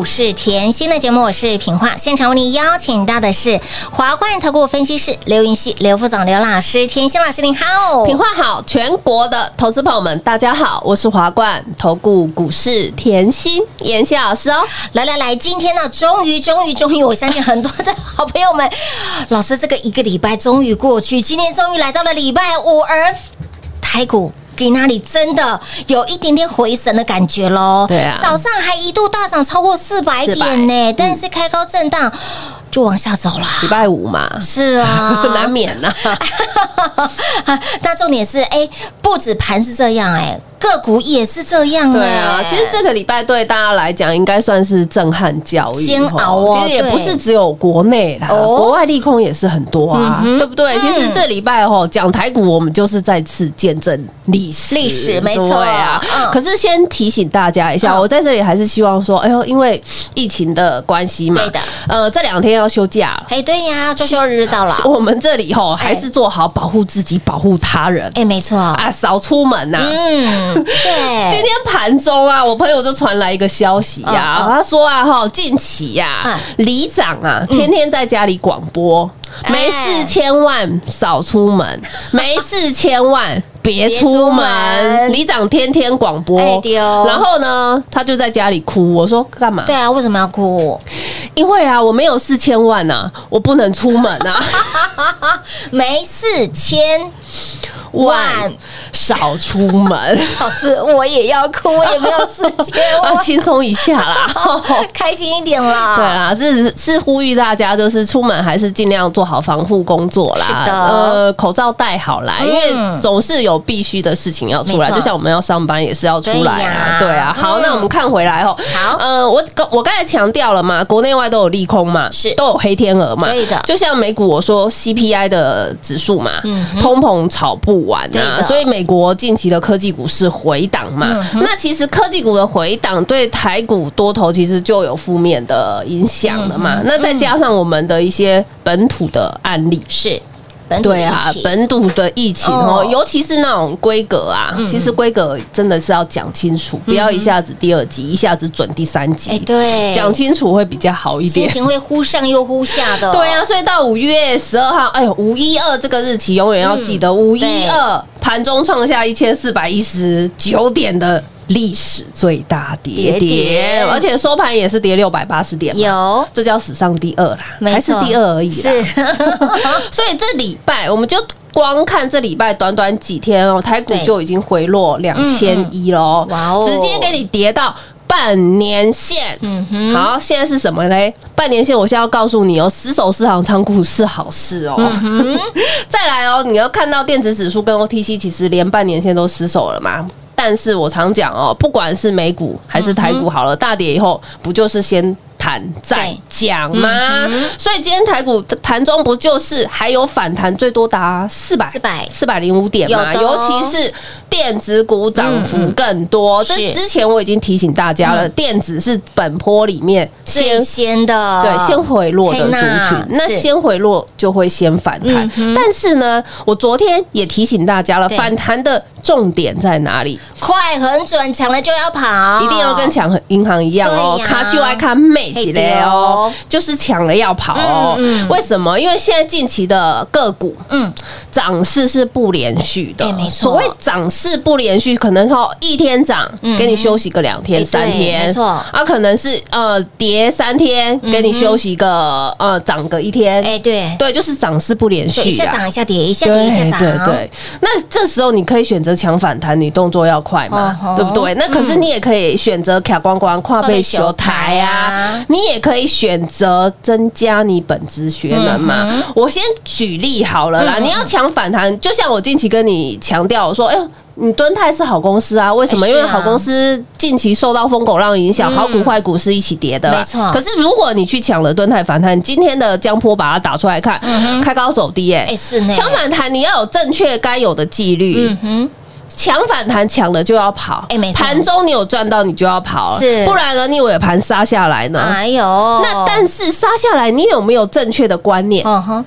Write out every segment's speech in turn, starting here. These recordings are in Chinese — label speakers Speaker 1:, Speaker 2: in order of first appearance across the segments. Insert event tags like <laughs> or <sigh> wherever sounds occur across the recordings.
Speaker 1: 股市甜心的节目，我是平化。现场为您邀请到的是华冠投顾分析师刘云熙、刘副总、刘老师。甜心老师您好，
Speaker 2: 品化好，全国的投资朋友们，大家好，我是华冠投顾股市甜心妍希老师哦。
Speaker 1: 来来来，今天呢，终于终于终于，我相信很多的好朋友们，老师这个一个礼拜终于过去，今天终于来到了礼拜五，而台股。给那里真的有一点点回神的感觉喽。
Speaker 2: 对啊。
Speaker 1: 早上还一度大涨超过四百点呢，但是开高震荡就往下走了。
Speaker 2: 礼拜五嘛，
Speaker 1: 是啊，<laughs>
Speaker 2: 难免呐、<laughs>
Speaker 1: 那重点是，哎，不止盘是这样，哎，个股也是这样，
Speaker 2: 对啊
Speaker 1: 哎，
Speaker 2: 其实这个礼拜对大家来讲应该算是震撼教育，
Speaker 1: 煎熬哦
Speaker 2: 其实也不是只有国内啦，
Speaker 1: 哦。
Speaker 2: 国外利空也是很多啊，
Speaker 1: 嗯
Speaker 2: 对不对？其实这礼拜吼讲台股，我们就是再次见证历史，
Speaker 1: 历史没错。
Speaker 2: 对啊。
Speaker 1: 嗯。
Speaker 2: 可是先提醒大家一下，
Speaker 1: 嗯。
Speaker 2: 我在这里还是希望说，哎呦，因为疫情的关系嘛，
Speaker 1: 对的，
Speaker 2: 呃，这两天要休假。
Speaker 1: 哎，对呀，周休日到了，<laughs>
Speaker 2: 我们这里吼还是做好保护自己、保护他人。
Speaker 1: 哎，没错，
Speaker 2: 啊，少出门呐。
Speaker 1: 嗯，
Speaker 2: 今，天盘中啊，我朋友就传来一个消息呀、
Speaker 1: 嗯嗯
Speaker 2: 他说啊，哈，近期呀、
Speaker 1: 嗯
Speaker 2: 里长啊，天天在家里广播，
Speaker 1: 哎
Speaker 2: 没事千万少出门，<laughs> 没事千万别
Speaker 1: 别
Speaker 2: 出
Speaker 1: 出门
Speaker 2: 门。里长天天广播然后呢，他就在家里哭。我说干嘛？
Speaker 1: 对啊，为什么要哭？
Speaker 2: 因为啊，我没有四千万呐、我不能出门啊，<laughs>
Speaker 1: 没四千
Speaker 2: 万
Speaker 1: 万，
Speaker 2: 少出门 <laughs>
Speaker 1: 老师，我也要哭，<laughs> 我也没有四千
Speaker 2: 啊，
Speaker 1: 万，
Speaker 2: 轻松一下啦。<laughs>
Speaker 1: 开心一点啦。
Speaker 2: 对啦，是是呼吁大家，就是出门还是尽量做好防护工作啦。
Speaker 1: 是的
Speaker 2: 呃，口罩戴好啦，
Speaker 1: 嗯
Speaker 2: 因为总是有必须的事情要出来，就像我们要上班也是要出来啊。对啊，好，
Speaker 1: 嗯
Speaker 2: 那我们看回来哦。
Speaker 1: 好
Speaker 2: 呃，我我刚才强调了嘛，国内外都有利空嘛，
Speaker 1: 是
Speaker 2: 都有黑天鹅嘛。
Speaker 1: 对的
Speaker 2: 就像美股我说 CPI 的指数嘛
Speaker 1: 嗯，
Speaker 2: 通膨炒不完
Speaker 1: 对
Speaker 2: 啊，所以美国近期的科技股是回档嘛。
Speaker 1: 嗯
Speaker 2: 那其实科技股的回档对台股多头其实就有负面的影响了
Speaker 1: 嗯
Speaker 2: 嘛。那再加上我们的一些本土的案例。
Speaker 1: 是本土
Speaker 2: 对啊本土的疫情
Speaker 1: 哦
Speaker 2: 哦，尤其是那种规格啊，其实规格真的是要讲清楚，不要一下子第二级，一下子准第三集。
Speaker 1: 哎，对，
Speaker 2: 讲清楚会比较好一点。
Speaker 1: 心情会忽上又忽下的。<laughs>
Speaker 2: 对啊，所以到五月十二号，哎呦，五一二这个日期永远要记得，五一二盘中创下一千四百一十九点的历史最大跌
Speaker 1: 跌
Speaker 2: 而且收盘也是跌六百八十点，
Speaker 1: 有
Speaker 2: 这叫史上第二啦，
Speaker 1: 没
Speaker 2: 还是第二而已啦。
Speaker 1: 是 <laughs>
Speaker 2: 所以这礼拜我们就。光看这礼拜短短几天哦，台股就已经回落两千一了哦，
Speaker 1: 哇哦
Speaker 2: 直接给你跌到半年线。
Speaker 1: 嗯哼，
Speaker 2: 好，现在是什么嘞？半年线，我现在要告诉你哦，死守市场仓库是好事哦。
Speaker 1: 嗯 <laughs>
Speaker 2: 再来哦，你要看到电子指数跟 OTC 其实连半年线都失守了嘛。但是我常讲哦，不管是美股还是台股，好了，大跌以后不就是先谈再讲吗？所以今天台股盘中不就是还有反弹，最多达四百
Speaker 1: 400
Speaker 2: 四百零五点嘛？
Speaker 1: 哦
Speaker 2: 尤其是电子股涨幅更多。这
Speaker 1: 是
Speaker 2: 之前我已经提醒大家了，电子是本坡里面先
Speaker 1: 先的，
Speaker 2: 对，先回落的族群，那先回落就会先反弹
Speaker 1: 嗯。
Speaker 2: 但是呢，我昨天也提醒大家了，反弹的重点在哪里？
Speaker 1: 快很准，抢了就要跑，
Speaker 2: 一定要跟抢银行一样哦，
Speaker 1: 对呀。
Speaker 2: 卡就爱卡妹几类
Speaker 1: 嘿
Speaker 2: 哦，就是抢了要跑哦。
Speaker 1: 嗯嗯。
Speaker 2: 为什么？因为现在近期的个股
Speaker 1: 嗯，
Speaker 2: 涨势是不连续的。
Speaker 1: 哎，没错。
Speaker 2: 所谓涨势不连续，可能说一天涨
Speaker 1: 嗯，
Speaker 2: 给你休息个两天三天，
Speaker 1: 没错。
Speaker 2: 啊，可能是呃跌三天，给你休息个呃涨个一天，
Speaker 1: 哎，对，
Speaker 2: 对，就是涨势不连
Speaker 1: 对，一
Speaker 2: 续啊。
Speaker 1: 下涨一下跌，一下跌一下
Speaker 2: 对
Speaker 1: 涨，
Speaker 2: 对对，那这时候你可以选择抢反弹，你动作要快嘛
Speaker 1: 哦，
Speaker 2: 对不对？那可是你也可以选择卡光光跨背修台
Speaker 1: 啊
Speaker 2: 啊，你也可以选择增加你本职学能嘛。我先举例好了啦，你要抢反弹，就像我近期跟你强调说，哎呦。你敦泰是好公司啊？为什么？因为好公司近期受到疯狗浪影响，
Speaker 1: 嗯
Speaker 2: 好股坏股是一起跌的啊。
Speaker 1: 没错
Speaker 2: 可是如果你去抢了敦泰反弹，今天的江波把它打出来看，开高走低，哎
Speaker 1: 哎，是呢，
Speaker 2: 抢反弹你要有正确该有的纪律
Speaker 1: 嗯，哼，
Speaker 2: 抢反弹抢了就要跑，
Speaker 1: 哎没错。
Speaker 2: 盘中你有赚到你就要跑，
Speaker 1: 是。
Speaker 2: 不然呢你尾盘杀下来呢？
Speaker 1: 哎呦，
Speaker 2: 那但是杀下来，你有没有正确的观念？
Speaker 1: 嗯哼，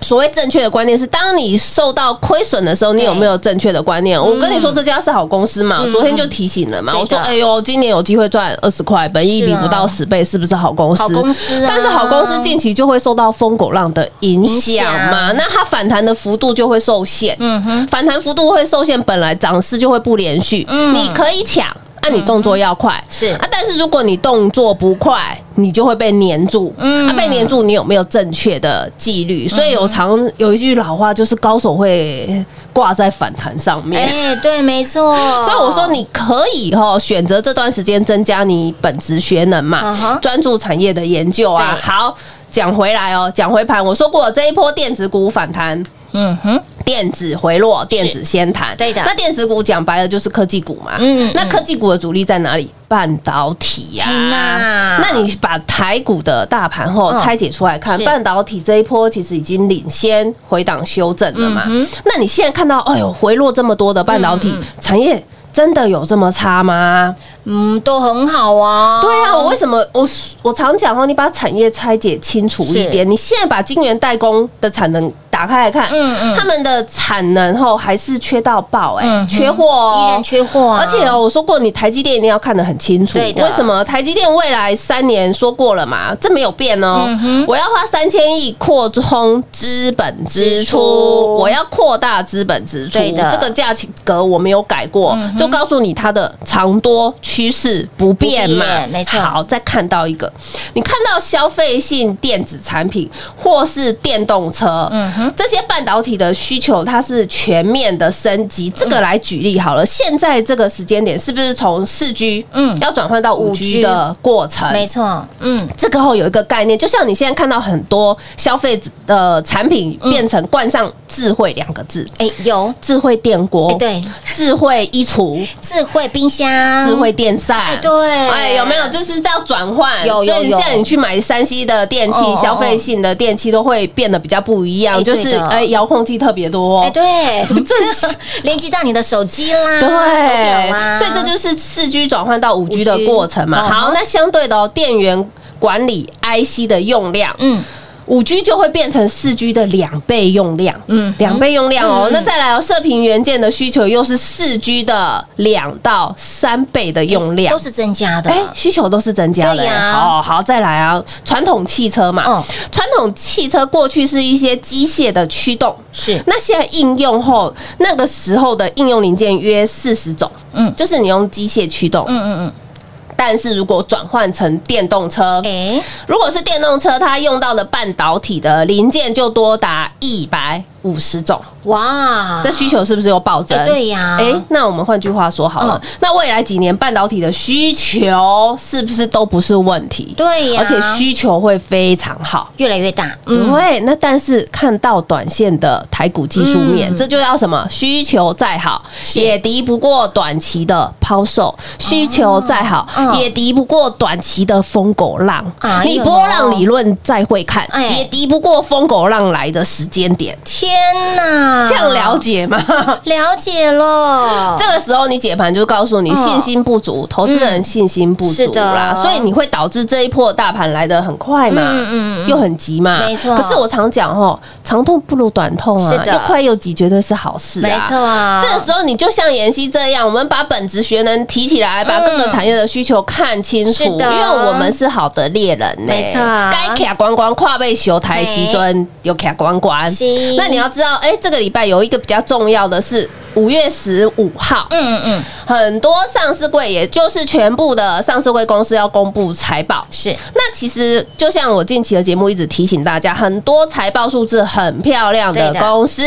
Speaker 2: 所谓正确的观念是，当你受到亏损的时候，你有没有正确的观念？我跟你说，这家是好公司嘛，昨天就提醒了嘛。我说，哎呦，今年有机会赚二十块，本益比不到十倍，是不是好公司？
Speaker 1: 好公司啊
Speaker 2: 但是好公司近期就会受到疯狗浪的影响嘛，那它反弹的幅度就会受限。
Speaker 1: 嗯哼，
Speaker 2: 反弹幅度会受限，本来涨势就会不连续。
Speaker 1: 嗯
Speaker 2: 你可以抢。那、你动作要快
Speaker 1: 是
Speaker 2: 啊，但是如果你动作不快，你就会被黏住。
Speaker 1: 嗯
Speaker 2: 被黏住，你有没有正确的纪律？所以有常有一句老话，就是高手会挂在反弹上面。
Speaker 1: 哎，对，没错，<laughs>
Speaker 2: 所以我说，你可以哈选择这段时间增加你本职学能
Speaker 1: 嗯
Speaker 2: 嘛
Speaker 1: 哼，
Speaker 2: 专注产业的研究啊。好，讲回来哦，讲回盘，我说过这一波电子股反弹，
Speaker 1: 嗯哼，
Speaker 2: 电子回落，电子先谈，
Speaker 1: 对的。
Speaker 2: 那电子股讲白了就是科技股嘛，
Speaker 1: 嗯
Speaker 2: 那科技股的主力在哪里？半导体呀、那你把台股的大盘后
Speaker 1: 嗯。
Speaker 2: 拆解出来看，
Speaker 1: 是。
Speaker 2: 半导体这一波其实已经领先回档修正了嘛。
Speaker 1: 嗯
Speaker 2: 那你现在看到，哎呦，回落这么多的半导体产业，真的有这么差吗？
Speaker 1: 嗯，都很好啊。
Speaker 2: 对啊，我为什么我我常讲哦，你把产业拆解清楚一点。你现在把晶圆代工的产能打开来看，
Speaker 1: 嗯嗯
Speaker 2: 他们的产能后还是缺到爆，哎
Speaker 1: 嗯，
Speaker 2: 缺货哦，
Speaker 1: 依然缺货啊
Speaker 2: 而且哦，我说过，你台积电一定要看得很清楚。
Speaker 1: 对
Speaker 2: 为什么台积电未来三年说过了嘛？这没有变哦。
Speaker 1: 嗯
Speaker 2: 我要花三千亿扩充资本支
Speaker 1: 支出
Speaker 2: 出，我要扩大资本支出。这个价格我没有改过，就告诉你它的长多趋势不变嘛。
Speaker 1: 变。没错。
Speaker 2: 好，再看到一个，你看到消费性电子产品或是电动车，嗯哼，这些半导体的需求它是全面的升级。这个来举例好了，现在这个时间点是不是从四 G
Speaker 1: 嗯。
Speaker 2: 要转换到五
Speaker 1: 5G
Speaker 2: G 的过程？
Speaker 1: 没错，嗯，
Speaker 2: 这个后有一个概念，就像你现在看到很多消费的产品变成冠上“智慧”两个字，
Speaker 1: 哎，有，
Speaker 2: 智慧电锅，
Speaker 1: 哎，对，
Speaker 2: 智慧衣橱。
Speaker 1: 智慧冰箱，
Speaker 2: 智慧电扇，
Speaker 1: 哎对。
Speaker 2: 哎，有没有？就是要转换？
Speaker 1: 有有有
Speaker 2: 所以现在你去买山西的电器消费性的电器都会变得比较不一样，
Speaker 1: 哎
Speaker 2: 就是哎，遥控器特别多。
Speaker 1: 哎，，对，
Speaker 2: 这 <laughs> 是
Speaker 1: 连接到你的手机啦，
Speaker 2: 对，
Speaker 1: 手表啦，
Speaker 2: 所以这就是四 G 转换到五 G 的
Speaker 1: 5G
Speaker 2: 过程嘛。
Speaker 1: 嗯
Speaker 2: 好，那相对的哦，电源管理 IC 的用量，
Speaker 1: 嗯，
Speaker 2: 五 G 就会变成四 G 的两倍用量，
Speaker 1: 嗯。
Speaker 2: 嗯，两倍用量哦。
Speaker 1: 嗯。
Speaker 2: 那再来哦，射频元件的需求又是四 G 的两到三倍的用量。
Speaker 1: 都。是增加的，
Speaker 2: 哎，需求都是增加的。
Speaker 1: 对呀。
Speaker 2: 好好，再来啊，传统汽车嘛。
Speaker 1: 嗯，
Speaker 2: 传统汽车过去是一些机械的驱动，
Speaker 1: 是。
Speaker 2: 那现在应用后，那个时候的应用零件约四十种，
Speaker 1: 嗯
Speaker 2: 嗯，就是你用机械驱动，
Speaker 1: 嗯嗯嗯，
Speaker 2: 但是如果转换成电动车，
Speaker 1: 哎，
Speaker 2: 如果是电动车，它用到的半导体的零件就多达一百五十种，
Speaker 1: 哇，
Speaker 2: 这需求是不是又暴增？
Speaker 1: 哎对呀。
Speaker 2: 哎，那我们换句话说好了。
Speaker 1: 嗯，
Speaker 2: 那未来几年半导体的需求是不是都不是问题？
Speaker 1: 对呀。
Speaker 2: 而且需求会非常好。
Speaker 1: 越来越大，嗯，
Speaker 2: 对，那但是看到短线的台股技术面，
Speaker 1: 嗯。
Speaker 2: 这就要什么？需求再好，也敌不过短期的抛售；需求再好，
Speaker 1: 嗯。
Speaker 2: 也敌不过短期的疯狗浪。你波浪理论再会看，
Speaker 1: 哎。
Speaker 2: 也敌不过疯狗浪来的时间点。
Speaker 1: 天哪，
Speaker 2: 这样了解吗？<laughs>
Speaker 1: 了解了，
Speaker 2: 这个时候你解盘就告诉你
Speaker 1: 嗯
Speaker 2: 信心不足，投资人信心不足啦，所以你会导致这一波大盘来的很快嘛，
Speaker 1: 嗯嗯嗯
Speaker 2: 又很急嘛，
Speaker 1: 没错。
Speaker 2: 可是我常讲哦，长痛不如短痛啊，
Speaker 1: 是的。
Speaker 2: 又快又急绝对是好事啊，
Speaker 1: 没错啊。
Speaker 2: 这个时候你就像妍希这样，我们把本职学能提起来，把各个产业的需求看清楚，因为我们是好的猎人呢，
Speaker 1: 没错
Speaker 2: 该卡关关跨背修台西尊又卡关关，那你要要知道，哎，这个礼拜有一个比较重要的事五月十五号，
Speaker 1: 嗯嗯，
Speaker 2: 很多上市柜，也就是全部的上市柜公司要公布财报。
Speaker 1: 是。
Speaker 2: 那其实就像我近期的节目一直提醒大家，很多财报数字很漂亮的公司，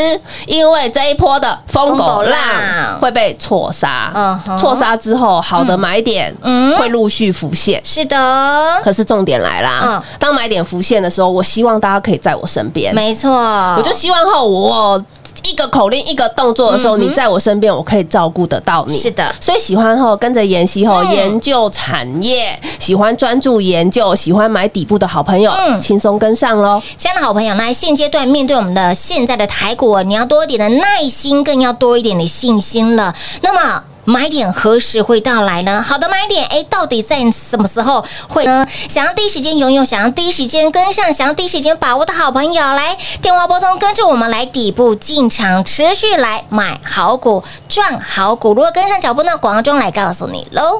Speaker 2: 因为这一波的疯
Speaker 1: 疯狗
Speaker 2: 狗
Speaker 1: 浪。
Speaker 2: 浪会被错杀。错杀之后，好的买点
Speaker 1: 嗯。
Speaker 2: 会陆续浮现。
Speaker 1: 是的，
Speaker 2: 可是重点来啦
Speaker 1: 嗯，
Speaker 2: 当买点浮现的时候，我希望大家可以在我身边，
Speaker 1: 没错，
Speaker 2: 我就希望后我一个口令一个动作的时候，你在我身边，我可以照顾得到你。
Speaker 1: 是的
Speaker 2: 所以喜欢后跟着妍希后
Speaker 1: 嗯
Speaker 2: 研究产业，喜欢专注研究，喜欢买底部的好朋友
Speaker 1: 嗯，
Speaker 2: 轻松跟上喽。
Speaker 1: 亲爱的好朋友，那现阶段面对我们的现在的台股，你要多一点的耐心，更要多一点的信心了。那么。买点何时会到来呢？好的买点，哎，到底在什么时候会呢？想要第一时间拥有，想要第一时间跟上，想要第一时间把握的好朋友，来电话拨通，跟着我们来底部进场，持续来买好股，赚好股。如果跟上脚步呢，广告中来告诉你喽。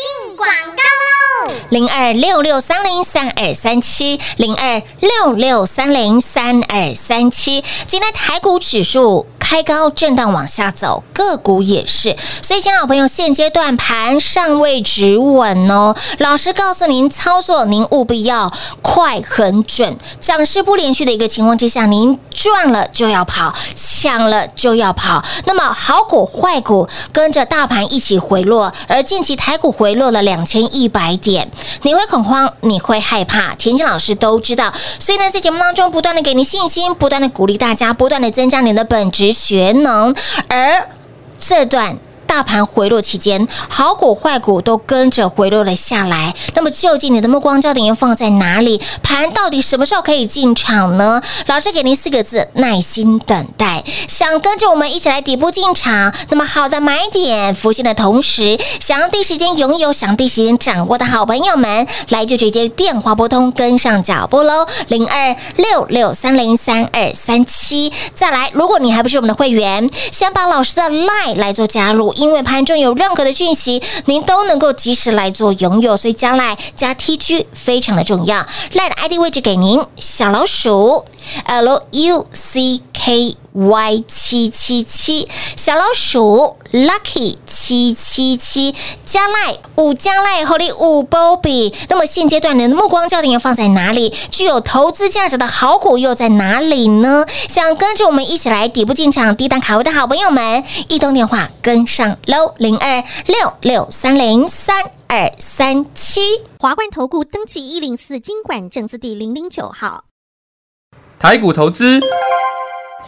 Speaker 1: 进广告喽零二六六三零三二三七，零二六六三零三二三七。今天台股指数开高震荡往下走，个股也是。所以，亲爱的好朋友，现阶段盘尚未止稳哦。老师告诉您，操作您务必要快很准，涨势不连续的一个情况之下，您赚了就要跑，抢了就要跑。那么好股坏股跟着大盘一起回落，而近期台股回回落了两千一百点。你会恐慌，你会害怕，田心老师都知道。所以呢，在节目当中不断的给你信心，不断的鼓励大家，不断的增加你的本职学能，而这段。大盘回落期间，好股坏股都跟着回落了下来。那么，究竟你的目光焦点要放在哪里？盘到底什么时候可以进场呢？老师给您四个字：耐心等待。想跟着我们一起来底部进场，那么好的买点浮现的同时，想要第一时间拥有、想第一时间掌握的好朋友们，来就直接电话拨通，跟上脚步喽，零二六六三零三二三七。再来，如果你还不是我们的会员，先把老师的 line 来做加入。因为盘中有任何的讯息，您都能够及时来做拥有，所以将来加 TG 非常的重要。赖的 ID 位置给您，小老鼠 L U C K。Y 七七七小老鼠 Lucky 七七七加赖五加赖和你五波比，那么现阶段你的目光焦点要放在哪里？具有投资价值的好股又在哪里呢？想跟着我们一起来底部进场、低档卡位的好朋友们，一通电话跟上喽，零二六六三零三二三七
Speaker 3: 华冠投顾登记一零四经管证字第零零九号。
Speaker 4: 台股投资，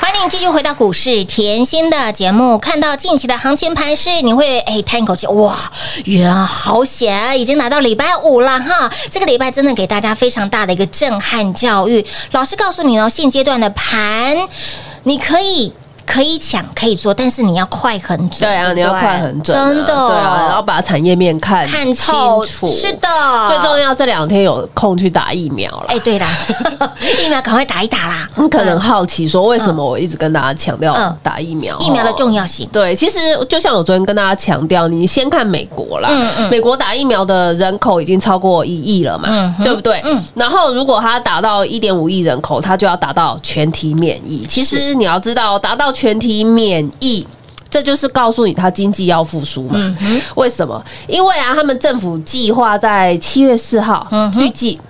Speaker 1: 欢迎继续回到股市甜心的节目。看到近期的行情盘势，你会哎叹一口气，哇，呀，好险啊！已经来到礼拜五了哈，这个礼拜真的给大家非常大的一个震撼教育。老师告诉你哦，现阶段的盘，你可以。可以抢，可以做，但是你要快很准。
Speaker 2: 对啊，
Speaker 1: 不
Speaker 2: 你要快很准啊，
Speaker 1: 真的，
Speaker 2: 对啊，然后把产业面看
Speaker 1: 看清楚。是的，
Speaker 2: 最重要这两天有空去打疫苗了。
Speaker 1: 哎，对啦，<laughs> 疫苗赶快打一打啦！
Speaker 2: 你可能好奇说，为什么我一直跟大家强调
Speaker 1: 嗯
Speaker 2: 打疫苗？
Speaker 1: 疫苗的重要性。
Speaker 2: 对，其实就像我昨天跟大家强调，你先看美国啦，
Speaker 1: 嗯嗯
Speaker 2: 美国打疫苗的人口已经超过一亿了嘛，
Speaker 1: 嗯
Speaker 2: 对不对？
Speaker 1: 嗯
Speaker 2: 然后如果他达到一点五亿人口，他就要达到全体免疫。其实你要知道，达到全体免疫。这就是告诉你，他经济要复苏嘛？
Speaker 1: 嗯
Speaker 2: 为什么？因为啊，他们政府计划在七月四号预计，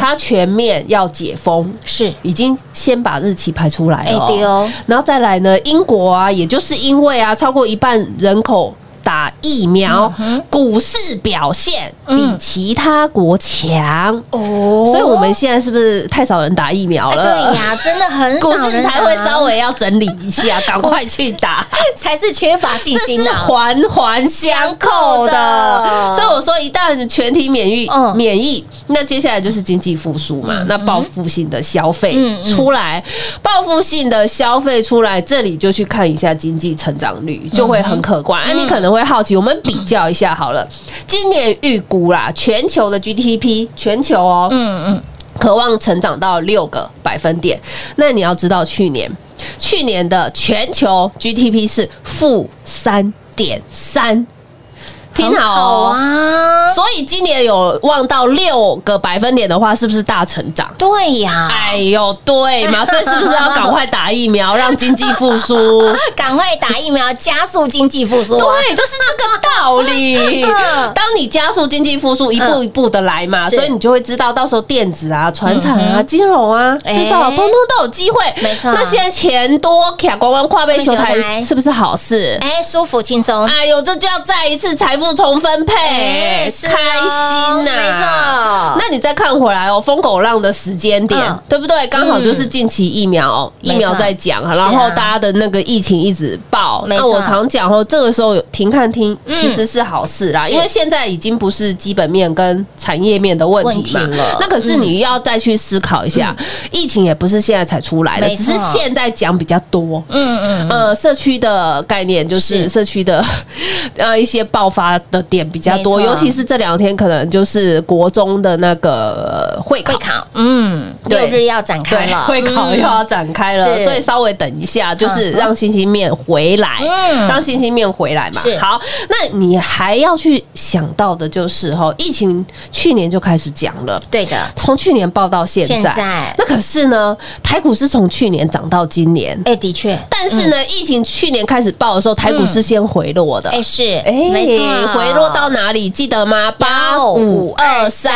Speaker 2: 他全面要解封，
Speaker 1: 是，
Speaker 2: 已经先把日期排出来了、
Speaker 1: 哎对哦
Speaker 2: 然后再来呢，英国啊，也就是因为啊，超过一半人口打疫苗，股市表现比
Speaker 1: 嗯
Speaker 2: 其他国强。
Speaker 1: 哦
Speaker 2: 所以我们现在是不是太少人打疫苗
Speaker 1: 哎
Speaker 2: 了？
Speaker 1: 对呀，真的很少
Speaker 2: 股市
Speaker 1: 人
Speaker 2: 才会稍微要整理一下，<laughs> 赶快去打。
Speaker 1: 才是缺乏信
Speaker 2: 这是。环环相扣的，
Speaker 1: 的
Speaker 2: 所以我说一旦全体免疫、
Speaker 1: 嗯
Speaker 2: 免疫，那接下来就是经济复苏嘛，那报复性的消费出来，报复性的消费出来，这里就去看一下经济成长率，就会很可观。啊，你可能会好奇，我们比较一下好了，今年预估啦，全球的 GDP，全球哦，
Speaker 1: 嗯嗯，
Speaker 2: 渴望成长到六个百分点。那你要知道，去年去年的全球 GDP 是负三点三，听
Speaker 1: 很
Speaker 2: 好哦。
Speaker 1: 啊，
Speaker 2: 所以今年有望到六个百分点的话，是不是大成长？
Speaker 1: 对呀，
Speaker 2: 哎呦，对嘛，所以是不是要赶快打疫苗，让经济复苏？<laughs>
Speaker 1: 赶快打疫苗，加速经济复苏啊。<laughs>
Speaker 2: 对，就是这个道理
Speaker 1: 嗯。<laughs>
Speaker 2: 当你加速经济复苏，一步一步的来嘛，
Speaker 1: 是
Speaker 2: 所以你就会知道，到时候电子啊、船产啊、金融啊、
Speaker 1: 哎
Speaker 2: 制造，通通都有机会。
Speaker 1: 没错
Speaker 2: 那现在钱多，卡关关跨背修
Speaker 1: 修台
Speaker 2: 台，是不是好事？
Speaker 1: 哎，舒服轻松，
Speaker 2: 哎呦，这就要再一次财富重分配，
Speaker 1: 哎是哦
Speaker 2: 开心呐、
Speaker 1: 没错。
Speaker 2: 那你再看回来哦，疯狗浪的时间点，
Speaker 1: 嗯。
Speaker 2: 对不对？刚好就是近期疫苗，
Speaker 1: 没错。
Speaker 2: 疫苗在讲，然后大家的那个疫情一直爆。
Speaker 1: 没错。
Speaker 2: 那我常讲哦，这个时候有停看听，
Speaker 1: 嗯。
Speaker 2: 其实是好事啦，
Speaker 1: 是。
Speaker 2: 因为现在已经不是基本面跟产业面的问题嘛。
Speaker 1: 问题了。
Speaker 2: 那可是你要再去思考一下，疫情也不是现在才出来的，
Speaker 1: 没错。
Speaker 2: 只是现在讲比较多。
Speaker 1: 嗯嗯，
Speaker 2: 呃，社区的概念就是
Speaker 1: 是。
Speaker 2: 社区的 <laughs> 呃一些爆发的点比较多，尤其是这两天可能就是国中的那个呃会考。
Speaker 1: 会。考，嗯，
Speaker 2: 对。
Speaker 1: 六日要展开，了，
Speaker 2: 会考又要展开了，
Speaker 1: 是。
Speaker 2: 所以稍微等一下，就是
Speaker 1: 嗯
Speaker 2: 让星星面回来，
Speaker 1: 嗯。
Speaker 2: 让星星面回来嘛。
Speaker 1: 是。
Speaker 2: 好，那你还要去想到的就是哈，疫情去年就开始讲了，
Speaker 1: 对的，
Speaker 2: 从去年报到现在，
Speaker 1: 现在。
Speaker 2: 那可是呢，台股是从去年涨到今年，
Speaker 1: 哎，的确，
Speaker 2: 但是呢，疫情去年开始报的时候，台股是先回落的。
Speaker 1: 哎是，
Speaker 2: 哎，
Speaker 1: 没错，
Speaker 2: 回落到哪里？记得吗？八五二三，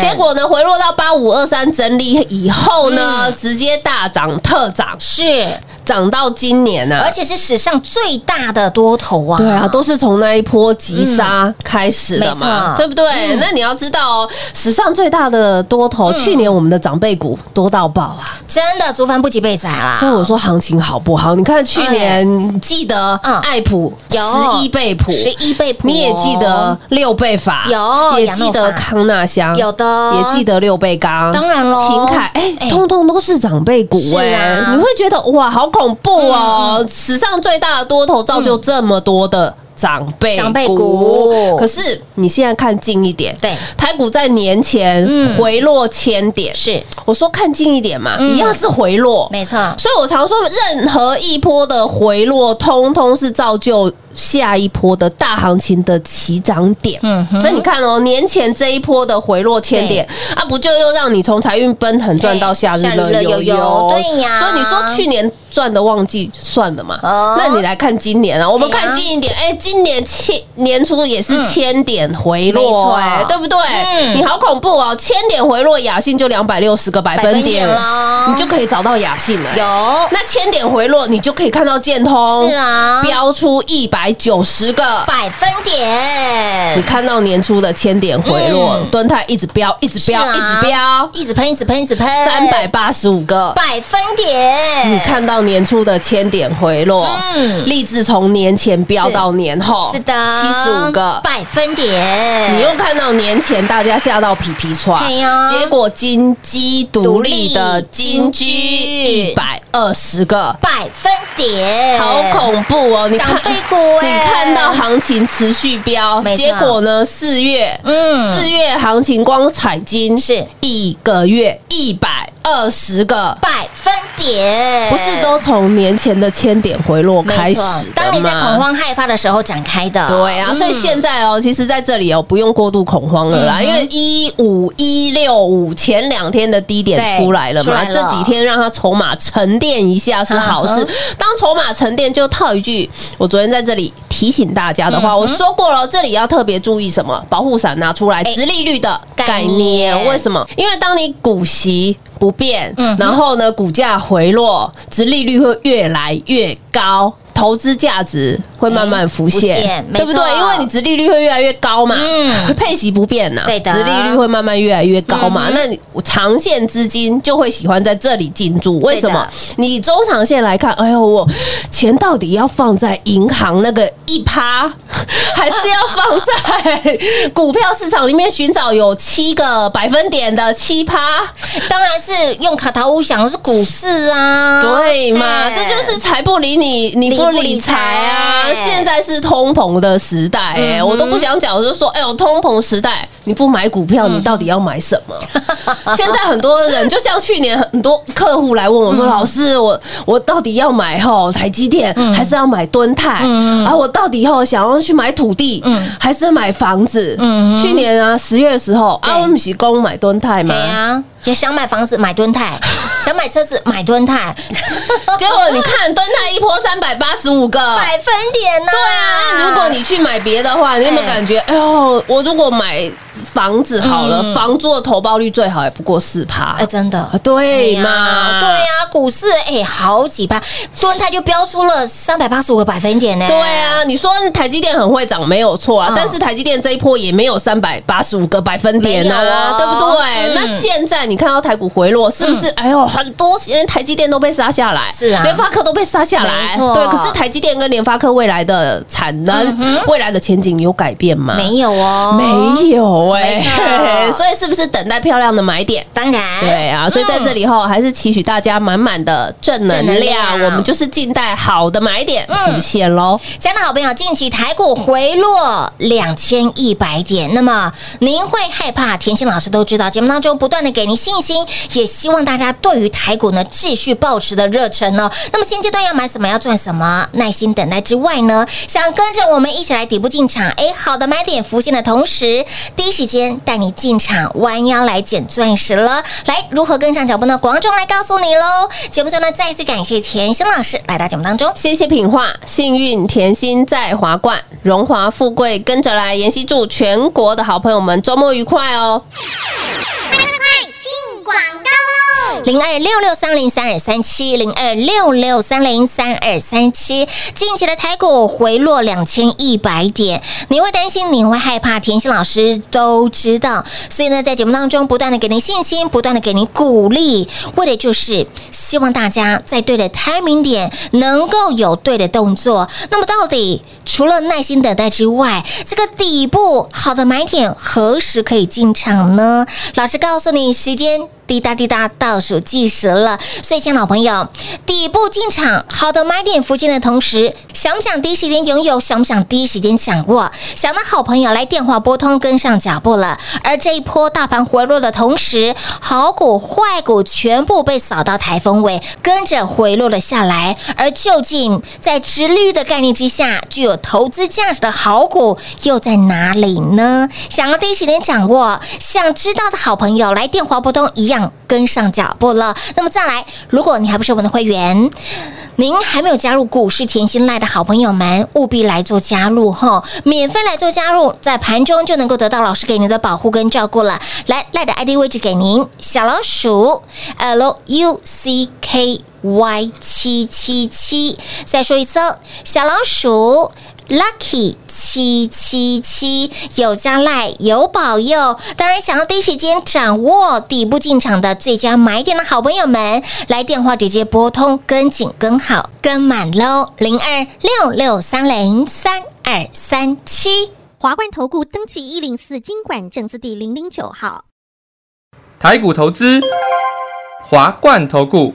Speaker 2: 结果呢，回落到八五二三整理以后呢，直接大涨特涨，
Speaker 1: 是，
Speaker 2: 涨到今年呢、
Speaker 1: 而且是史上最大的多头啊，
Speaker 2: 对啊，都是从那一波急杀开始的嘛，
Speaker 1: 错。
Speaker 2: 对不对？那你要知道哦，史上最大的多头，去年我们的长辈股多到爆啊！
Speaker 1: 真的竹凡不及被宰啦，
Speaker 2: 所以我说行情好不好？你看去年，你记得
Speaker 1: 嗯。
Speaker 2: 爱普
Speaker 1: 有。
Speaker 2: 十一倍普，
Speaker 1: 十一倍普。哦，
Speaker 2: 你也记得六倍法，
Speaker 1: 有
Speaker 2: 也记得康纳香，
Speaker 1: 有的。
Speaker 2: 也记得六倍钢，
Speaker 1: 当然咯。
Speaker 2: 秦凯，哎
Speaker 1: 哎，
Speaker 2: 通通都是长辈股你会觉得哇，好恐怖哦！史上最大的多头造就这么多的。长辈
Speaker 1: 长辈股
Speaker 2: 可是你现在看近一点，
Speaker 1: 对。
Speaker 2: 台股在年前
Speaker 1: 嗯。
Speaker 2: 回落千点，
Speaker 1: 是。
Speaker 2: 我说看近一点嘛，
Speaker 1: 嗯。
Speaker 2: 一样是回落，
Speaker 1: 没错，
Speaker 2: 所以我常说，任何一波的回落，通通是造就下一波的大行情的起涨点。
Speaker 1: 嗯哼。
Speaker 2: 那你看哦，年前这一波的回落千点啊，不就又让你从财运奔腾赚到夏日
Speaker 1: 夏日
Speaker 2: 乐悠
Speaker 1: 悠悠
Speaker 2: 悠？
Speaker 1: 对呀。
Speaker 2: 所以你说去年赚的忘记算了嘛？
Speaker 1: 哦。
Speaker 2: 那你来看今年啊，我们看近一点，哎，今年千年初也是千点回落，哎，对不对？
Speaker 1: 嗯？
Speaker 2: 你好恐怖哦，千点回落，雅信就两百六十个百分点。
Speaker 1: 百分点咯。
Speaker 2: 你就可以找到雅信了。
Speaker 1: 有。
Speaker 2: 那千点回落，你就可以看到建通
Speaker 1: 是啊。
Speaker 2: 标出一百九十个。
Speaker 1: 百分点。
Speaker 2: 你，看到年初的千点回落
Speaker 1: 嗯，
Speaker 2: 敦泰一直飙，一直飙，
Speaker 1: 啊。
Speaker 2: 一直飙，
Speaker 1: 一直喷，一直喷，一直喷，
Speaker 2: 三百八十五个。
Speaker 1: 百分点，
Speaker 2: 你看到年初的千点回落，
Speaker 1: 嗯。
Speaker 2: 立志从年前飙到年后，
Speaker 1: 是的，
Speaker 2: 七十五个。
Speaker 1: 百分点，
Speaker 2: 你又看到年前大家吓到皮皮喘结果金鸡独立的金居一百二十个，
Speaker 1: 百分点，
Speaker 2: 好恐怖哦！你看。
Speaker 1: 长辈股
Speaker 2: 你
Speaker 1: 哎
Speaker 2: 看到行情持续飙结果呢？四月，
Speaker 1: 嗯。
Speaker 2: 四月行情光彩金
Speaker 1: 是。
Speaker 2: 一个月一百二十个，
Speaker 1: 百分点，
Speaker 2: 不是都从年前的千点回落开始？
Speaker 1: 当你在恐慌害怕的时候展开的，
Speaker 2: 对啊，
Speaker 1: 嗯
Speaker 2: 所以现在哦，其实在这里哦，不用过度恐慌了啦，因为一五一六五前两天的低点出来了嘛，这几天让它筹码沉淀一下是好事
Speaker 1: 嗯。
Speaker 2: 当筹码沉淀，就套一句，我昨天在这里提醒大家的话，
Speaker 1: 嗯
Speaker 2: 我说过了，这里要特别注意什么？保护伞拿出来，
Speaker 1: 哎
Speaker 2: 直利率的
Speaker 1: 概念，
Speaker 2: 为什么？因为当你股息。不变
Speaker 1: 嗯，
Speaker 2: 然后呢，股价回落，殖利率会越来越高，投资价值会慢慢浮
Speaker 1: 现
Speaker 2: 对不对？因为你殖利率会越来越高嘛，
Speaker 1: 嗯 <laughs>
Speaker 2: 配息不变呐，
Speaker 1: 对的
Speaker 2: 殖利率会慢慢越来越高嘛
Speaker 1: 嗯，
Speaker 2: 那你长线资金就会喜欢在这里进驻，为什么？你中长线来看，哎呦，我钱到底要放在银行那个一趴，<laughs> 还是要放在股票市场里面寻找有七个百分点的七趴？
Speaker 1: 当然是用卡塔乌想的是股市啊，
Speaker 2: 对嘛？
Speaker 1: 哎
Speaker 2: 这就是财不理你，你不理
Speaker 1: 不理财
Speaker 2: 财啊！
Speaker 1: 哎
Speaker 2: 现在是通膨的时代，哎，
Speaker 1: 嗯
Speaker 2: 我都不想讲，我就说，哎呦，通膨时代你不买股票，你到底要买什么？<laughs> 现在很多人就像去年很多客户来问我说：“老师，我我到底要买吼台积电，还是要买敦泰？啊，我到底后想要去买土地，还是买房子？”去年啊十月的时候啊，我们是公买敦泰嘛
Speaker 1: 对，啊，就想买房子买敦泰，<laughs> 想买车子买敦泰，
Speaker 2: 结果你看敦泰一波三百八十五个，
Speaker 1: 百分点呢？
Speaker 2: 对啊，那如果你去买别的话，你有没有感觉？哎呦，我如果买房子好了，房租的投报率最好也不过四趴
Speaker 1: 哎，，真的
Speaker 2: 啊，对嘛？
Speaker 1: 对呀，股市哎好几趴，敦泰就标出了三百八十五个百分点呢。
Speaker 2: 对啊，你说台积电很会涨没有错啊
Speaker 1: 嗯，
Speaker 2: 但是台积电这一波也没有三百八十五个百分点
Speaker 1: 没有
Speaker 2: 啊，
Speaker 1: 哦
Speaker 2: 对不对？
Speaker 1: 嗯
Speaker 2: 那现在你看到台股回落，是不是？哎呦，很多连台积电都被杀下来，
Speaker 1: 是啊
Speaker 2: 联发科都被杀下来
Speaker 1: 没，错
Speaker 2: 对。可是台积电跟联发科未来的产能、<laughs> 未来的前景有改变吗？
Speaker 1: 没有哦，
Speaker 2: 没有哎、<laughs> 所以是不是等待漂亮的买点？
Speaker 1: 当然
Speaker 2: 对啊，所以在这里后还是期许大家满满的正能量，我们就是静待好的买点浮现喽。
Speaker 1: 亲爱的好朋友，近期台股回落两千一百点，那么您会害怕？甜心老师都知道，节目当中不断的给您信心，也希望大家对于台股呢继续保持的热忱哦。那么现阶段要买什么，要赚什么，耐心等待之外呢，想跟着我们一起来底部进场，哎，好的买点浮现的同时，第一时间带你进场弯腰来捡钻石了。来，如何跟上脚步呢？广众来告诉你喽。节目中呢，再一次感谢甜心老师来到节目当中。
Speaker 2: 谢谢品画，幸运甜心在华冠，荣华富贵跟着来。妍希祝全国的好朋友们周末愉快哦！
Speaker 1: 零二六六三零三二三七，零二六六三零三二三七。近期的台股回落两千一百点，你会担心，你会害怕，甜心老师都知道。所以呢，在节目当中不断的给您信心，不断的给您鼓励，为的就是希望大家在对的 timing 点能够有对的动作。那么，到底除了耐心等待之外，这个底部好的买点何时可以进场呢？老师告诉你，时间。滴答滴答，倒数计时了。所以，亲爱的老朋友，底部进场，好的买点浮现的同时，想不想第一时间拥有？想不想第一时间掌握？想的好朋友来电话拨通，跟上脚步了。而这一波大盘回落的同时，好股坏股全部被扫到台风尾，跟着回落了下来。而究竟在直率的概念之下，具有投资价值的好股又在哪里呢？想要第一时间掌握，想知道的好朋友来电话拨通，一样跟上脚步了。那么再来，如果你还不是我们的会员，您还没有加入股市甜心赖的好朋友们，务必来做加入哈，免费来做加入，在盘中就能够得到老师给您的保护跟照顾了。来，赖的 ID 位置给您，小老鼠 L U C K Y 七七七，再说一次哦，小老鼠。Lucky 七七七有加赖有保佑，当然想要第一时间掌握底部进场的最佳买点的好朋友们，来电话直接拨通，跟紧跟好跟满喽，零二六六三零三二三七。
Speaker 5: 华冠投顾登记一零四经管证字第零零九号。
Speaker 4: 台股投资，华冠投顾。